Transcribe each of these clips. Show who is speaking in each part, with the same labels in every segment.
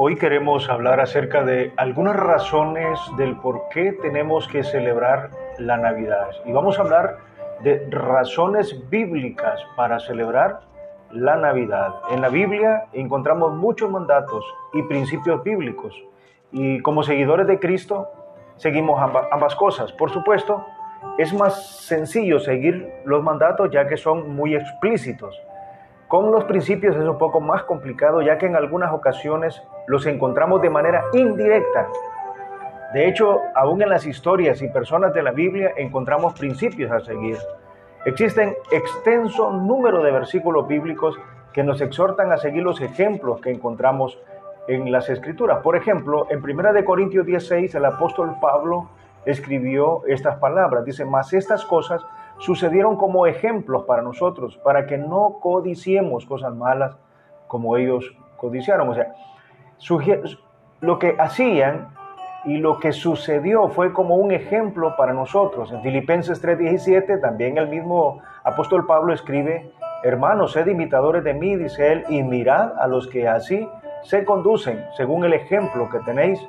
Speaker 1: Hoy queremos hablar acerca de algunas razones del por qué tenemos que celebrar la Navidad. Y vamos a hablar de razones bíblicas para celebrar la Navidad. En la Biblia encontramos muchos mandatos y principios bíblicos. Y como seguidores de Cristo seguimos ambas cosas. Por supuesto, es más sencillo seguir los mandatos ya que son muy explícitos. Con los principios es un poco más complicado ya que en algunas ocasiones los encontramos de manera indirecta. De hecho, aún en las historias y personas de la Biblia encontramos principios a seguir. Existen extenso número de versículos bíblicos que nos exhortan a seguir los ejemplos que encontramos en las escrituras. Por ejemplo, en 1 Corintios 16 el apóstol Pablo escribió estas palabras. Dice, mas estas cosas sucedieron como ejemplos para nosotros, para que no codiciemos cosas malas como ellos codiciaron. O sea, lo que hacían y lo que sucedió fue como un ejemplo para nosotros. En Filipenses 3:17 también el mismo apóstol Pablo escribe, hermanos, sed imitadores de mí, dice él, y mirad a los que así se conducen, según el ejemplo que tenéis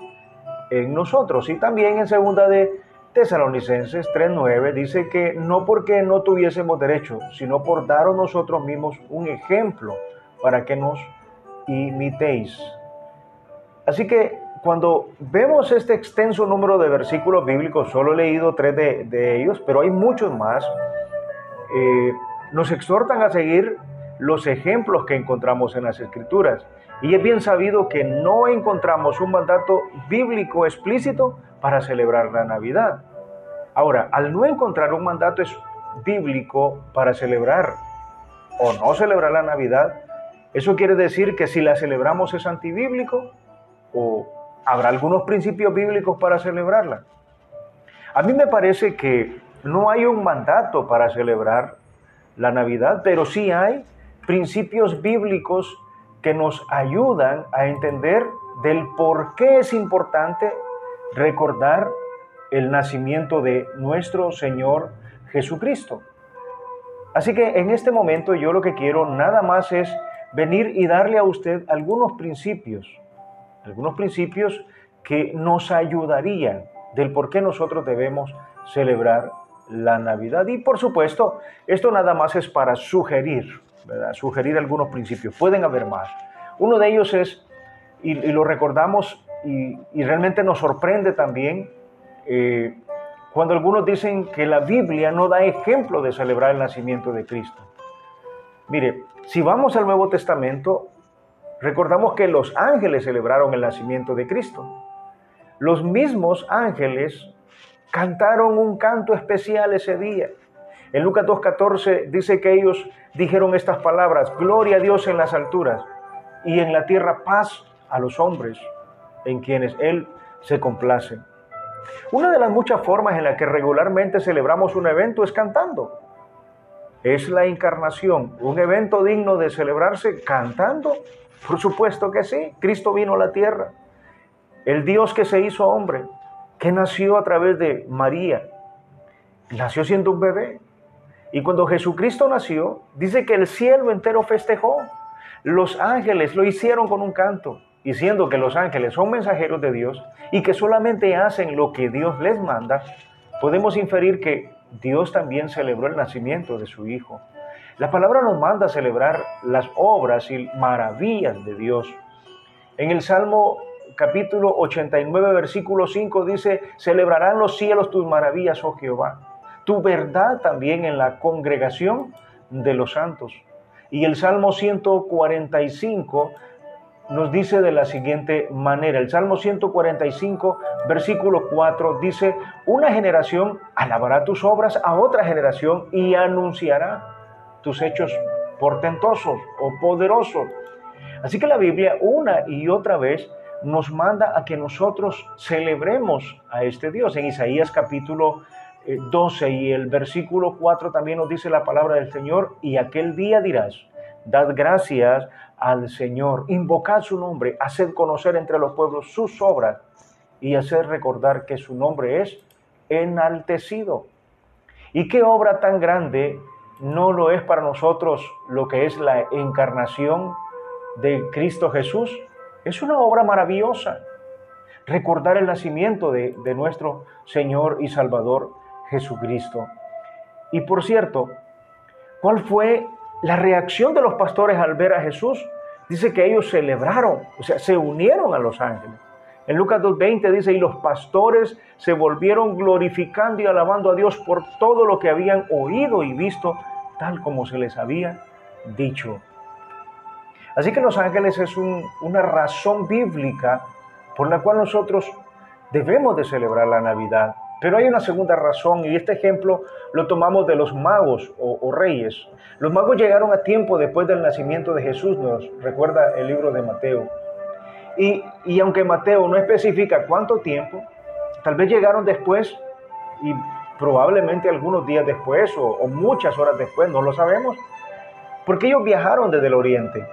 Speaker 1: en nosotros. Y también en segunda de Tesalonicenses 3.9 dice que no porque no tuviésemos derecho, sino por daros nosotros mismos un ejemplo para que nos imitéis. Así que cuando vemos este extenso número de versículos bíblicos, solo he leído tres de, ellos, pero hay muchos más, eh, nos exhortan a seguir los ejemplos que encontramos en las escrituras. Y es bien sabido que no encontramos un mandato bíblico explícito para celebrar la Navidad. Ahora, al no encontrar un mandato bíblico para celebrar o no celebrar la Navidad, eso quiere decir que si la celebramos es antibíblico o habrá algunos principios bíblicos para celebrarla. A mí me parece que no hay un mandato para celebrar la Navidad, pero sí hay principios bíblicos que nos ayudan a entender del por qué es importante recordar el nacimiento de nuestro Señor Jesucristo. Así que en este momento yo lo que quiero nada más es venir y darle a usted algunos principios, algunos principios que nos ayudarían del por qué nosotros debemos celebrar la Navidad. Y por supuesto, esto nada más es para sugerir, Sugerir algunos principios. Pueden haber más. Uno de ellos es, y, lo recordamos y, y realmente nos sorprende también, eh, cuando algunos dicen que la Biblia no da ejemplo de celebrar el nacimiento de Cristo. Mire, si vamos al Nuevo Testamento, recordamos que los ángeles celebraron el nacimiento de Cristo. Los mismos ángeles cantaron un canto especial ese día. En Lucas 2.14 dice que ellos dijeron estas palabras, gloria a Dios en las alturas y en la tierra paz a los hombres en quienes Él se complace. Una de las muchas formas en las que regularmente celebramos un evento es cantando. ¿Es la encarnación un evento digno de celebrarse cantando? Por supuesto que sí. Cristo vino a la tierra. El Dios que se hizo hombre, que nació a través de María, nació siendo un bebé. Y cuando Jesucristo nació, dice que el cielo entero festejó. Los ángeles lo hicieron con un canto y siendo que los ángeles son mensajeros de Dios y que solamente hacen lo que Dios les manda, podemos inferir que Dios también celebró el nacimiento de su Hijo. La palabra nos manda celebrar las obras y maravillas de Dios. En el Salmo capítulo 89, versículo 5 dice, celebrarán los cielos tus maravillas, oh Jehová, tu verdad también en la congregación de los santos. Y el Salmo 145 nos dice de la siguiente manera. El Salmo 145, versículo 4 dice, una generación alabará tus obras a otra generación y anunciará tus hechos portentosos o poderosos. Así que la Biblia una y otra vez nos manda a que nosotros celebremos a este Dios. En Isaías capítulo 12 eh, y el versículo 4 también nos dice la palabra del Señor, y aquel día dirás, dad gracias al Señor, invocad su nombre, haced conocer entre los pueblos sus obras y hacer recordar que su nombre es enaltecido. ¿Y qué obra tan grande no lo es para nosotros lo que es la encarnación de Cristo Jesús? Es una obra maravillosa. Recordar el nacimiento de, de nuestro Señor y Salvador Jesucristo. Y por cierto, ¿cuál fue la reacción de los pastores al ver a Jesús? Dice que ellos celebraron, o sea, se unieron a los ángeles. En Lucas 2.20 dice, y los pastores se volvieron glorificando y alabando a Dios por todo lo que habían oído y visto, tal como se les había dicho. Así que los ángeles es una razón bíblica por la cual nosotros debemos de celebrar la Navidad. Pero hay una segunda razón y este ejemplo lo tomamos de los magos o, reyes. Los magos llegaron a tiempo después del nacimiento de Jesús, nos recuerda el libro de Mateo. Y, aunque Mateo no especifica cuánto tiempo, tal vez llegaron después y probablemente algunos días después o, o muchas horas después, no lo sabemos, porque ellos viajaron desde el oriente.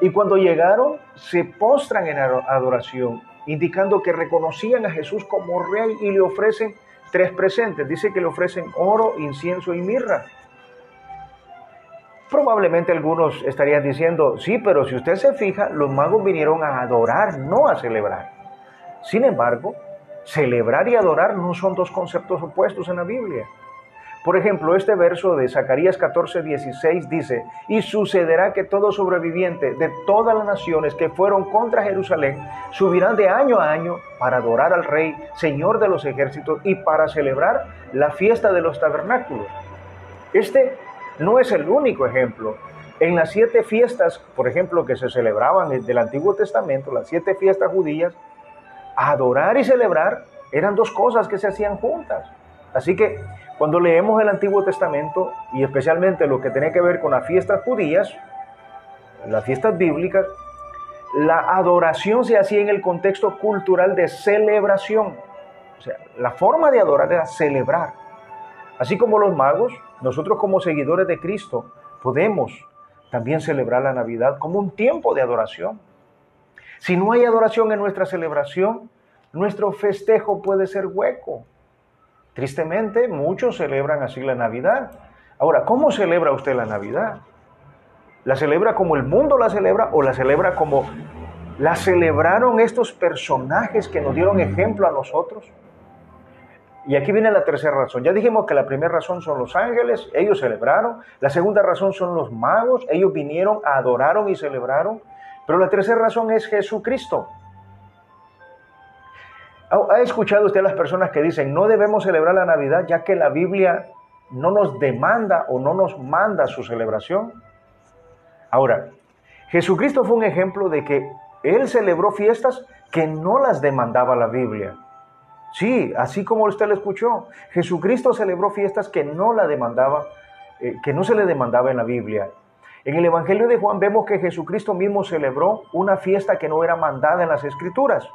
Speaker 1: Y cuando llegaron, se postran en adoración, indicando que reconocían a Jesús como rey y le ofrecen tres presentes. Dice que le ofrecen oro, incienso y mirra. Probablemente algunos estarían diciendo, sí, pero si usted se fija, los magos vinieron a adorar, no a celebrar. Sin embargo, celebrar y adorar no son dos conceptos opuestos en la Biblia. Por ejemplo, este verso de Zacarías 14, 16 dice, y sucederá que todo sobreviviente de todas las naciones que fueron contra Jerusalén subirán de año a año para adorar al Rey, Señor de los ejércitos, y para celebrar la fiesta de los tabernáculos. Este no es el único ejemplo. En las siete fiestas, por ejemplo, que se celebraban del Antiguo Testamento, las siete fiestas judías, adorar y celebrar eran dos cosas que se hacían juntas. Así que cuando leemos el Antiguo Testamento, y especialmente lo que tiene que ver con las fiestas judías, las fiestas bíblicas, la adoración se hacía en el contexto cultural de celebración. O sea, la forma de adorar era celebrar. Así como los magos, nosotros como seguidores de Cristo podemos también celebrar la Navidad como un tiempo de adoración. Si no hay adoración en nuestra celebración, nuestro festejo puede ser hueco, Tristemente, muchos celebran así la Navidad. Ahora, ¿cómo celebra usted la Navidad? ¿La celebra como el mundo la celebra o la celebra como la celebraron estos personajes que nos dieron ejemplo a nosotros? Y aquí viene la tercera razón. Ya dijimos que la primera razón son los ángeles, ellos celebraron. La segunda razón son los magos, ellos vinieron, adoraron y celebraron. Pero la tercera razón es Jesucristo. ¿Ha escuchado usted a las personas que dicen no debemos celebrar la Navidad ya que la Biblia no nos demanda o no nos manda su celebración? Ahora, Jesucristo fue un ejemplo de que Él celebró fiestas que no las demandaba la Biblia. Sí, así como usted lo escuchó, Jesucristo celebró fiestas que no la demandaba, eh, que no se le demandaba en la Biblia. En el Evangelio de Juan vemos que Jesucristo mismo celebró una fiesta que no era mandada en las Escrituras.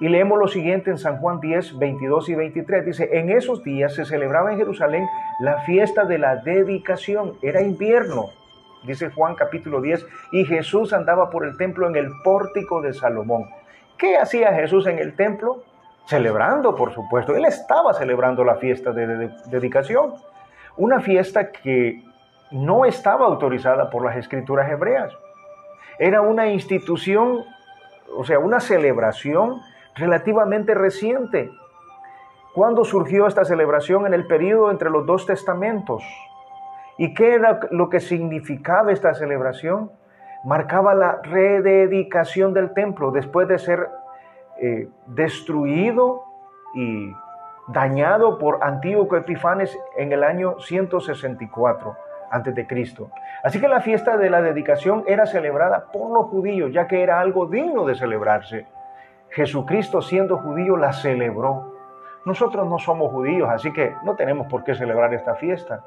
Speaker 1: Y leemos lo siguiente en San Juan 10, 22 y 23. Dice, en esos días se celebraba en Jerusalén la fiesta de la dedicación. Era invierno, dice Juan capítulo 10, y Jesús andaba por el templo en el pórtico de Salomón. ¿Qué hacía Jesús en el templo? Celebrando, por supuesto. Él estaba celebrando la fiesta de, dedicación. Una fiesta que no estaba autorizada por las escrituras hebreas. Era una institución, o sea, una celebración relativamente reciente. ¿Cuándo surgió esta celebración? En el periodo entre los dos testamentos. ¿Y qué era lo que significaba esta celebración? Marcaba la rededicación del templo después de ser eh, destruido y dañado por Antíoco Epifanes en el año 164 a.C. Así que la fiesta de la dedicación era celebrada por los judíos, ya que era algo digno de celebrarse. Jesucristo siendo judío la celebró. Nosotros no somos judíos, así que no tenemos por qué celebrar esta fiesta.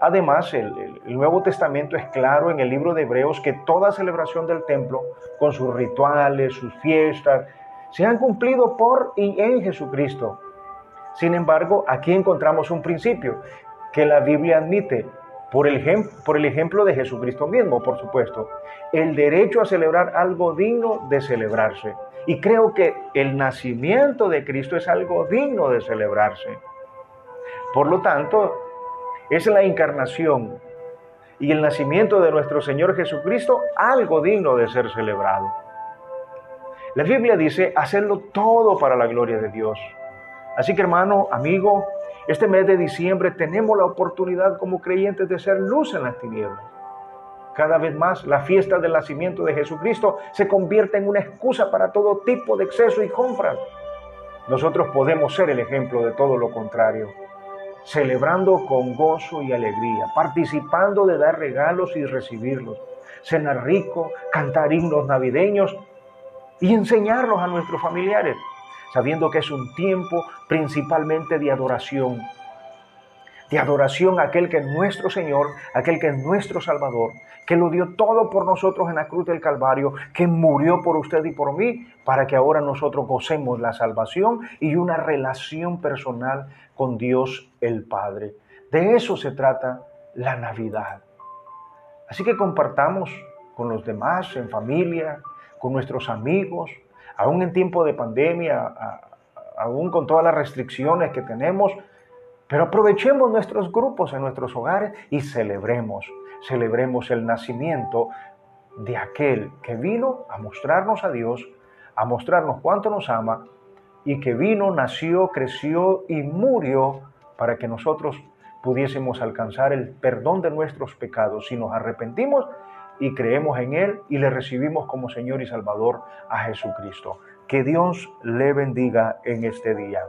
Speaker 1: Además, el, Nuevo Testamento es claro en el libro de Hebreos que toda celebración del templo, con sus rituales, sus fiestas, se han cumplido por y en Jesucristo. Sin embargo, aquí encontramos un principio que la Biblia admite, por el, por el ejemplo de Jesucristo mismo, por supuesto, el derecho a celebrar algo digno de celebrarse. Y creo que el nacimiento de Cristo es algo digno de celebrarse. Por lo tanto, es la encarnación y el nacimiento de nuestro Señor Jesucristo algo digno de ser celebrado. La Biblia dice, hacerlo todo para la gloria de Dios. Así que hermano, amigo, este mes de diciembre tenemos la oportunidad como creyentes de ser luz en las tinieblas. Cada vez más la fiesta del nacimiento de Jesucristo se convierte en una excusa para todo tipo de exceso y compras. Nosotros podemos ser el ejemplo de todo lo contrario, celebrando con gozo y alegría, participando de dar regalos y recibirlos, cenar rico, cantar himnos navideños y enseñarlos a nuestros familiares, sabiendo que es un tiempo principalmente de adoración, de adoración a aquel que es nuestro Señor, aquel que es nuestro Salvador, que lo dio todo por nosotros en la cruz del Calvario, que murió por usted y por mí, para que ahora nosotros gocemos la salvación y una relación personal con Dios el Padre. De eso se trata la Navidad. Así que compartamos con los demás, en familia, con nuestros amigos, aún en tiempo de pandemia, aún con todas las restricciones que tenemos, pero aprovechemos nuestros grupos en nuestros hogares y celebremos, celebremos el nacimiento de aquel que vino a mostrarnos a Dios, a mostrarnos cuánto nos ama y que vino, nació, creció y murió para que nosotros pudiésemos alcanzar el perdón de nuestros pecados si nos arrepentimos y creemos en Él y le recibimos como Señor y Salvador a Jesucristo. Que Dios le bendiga en este día.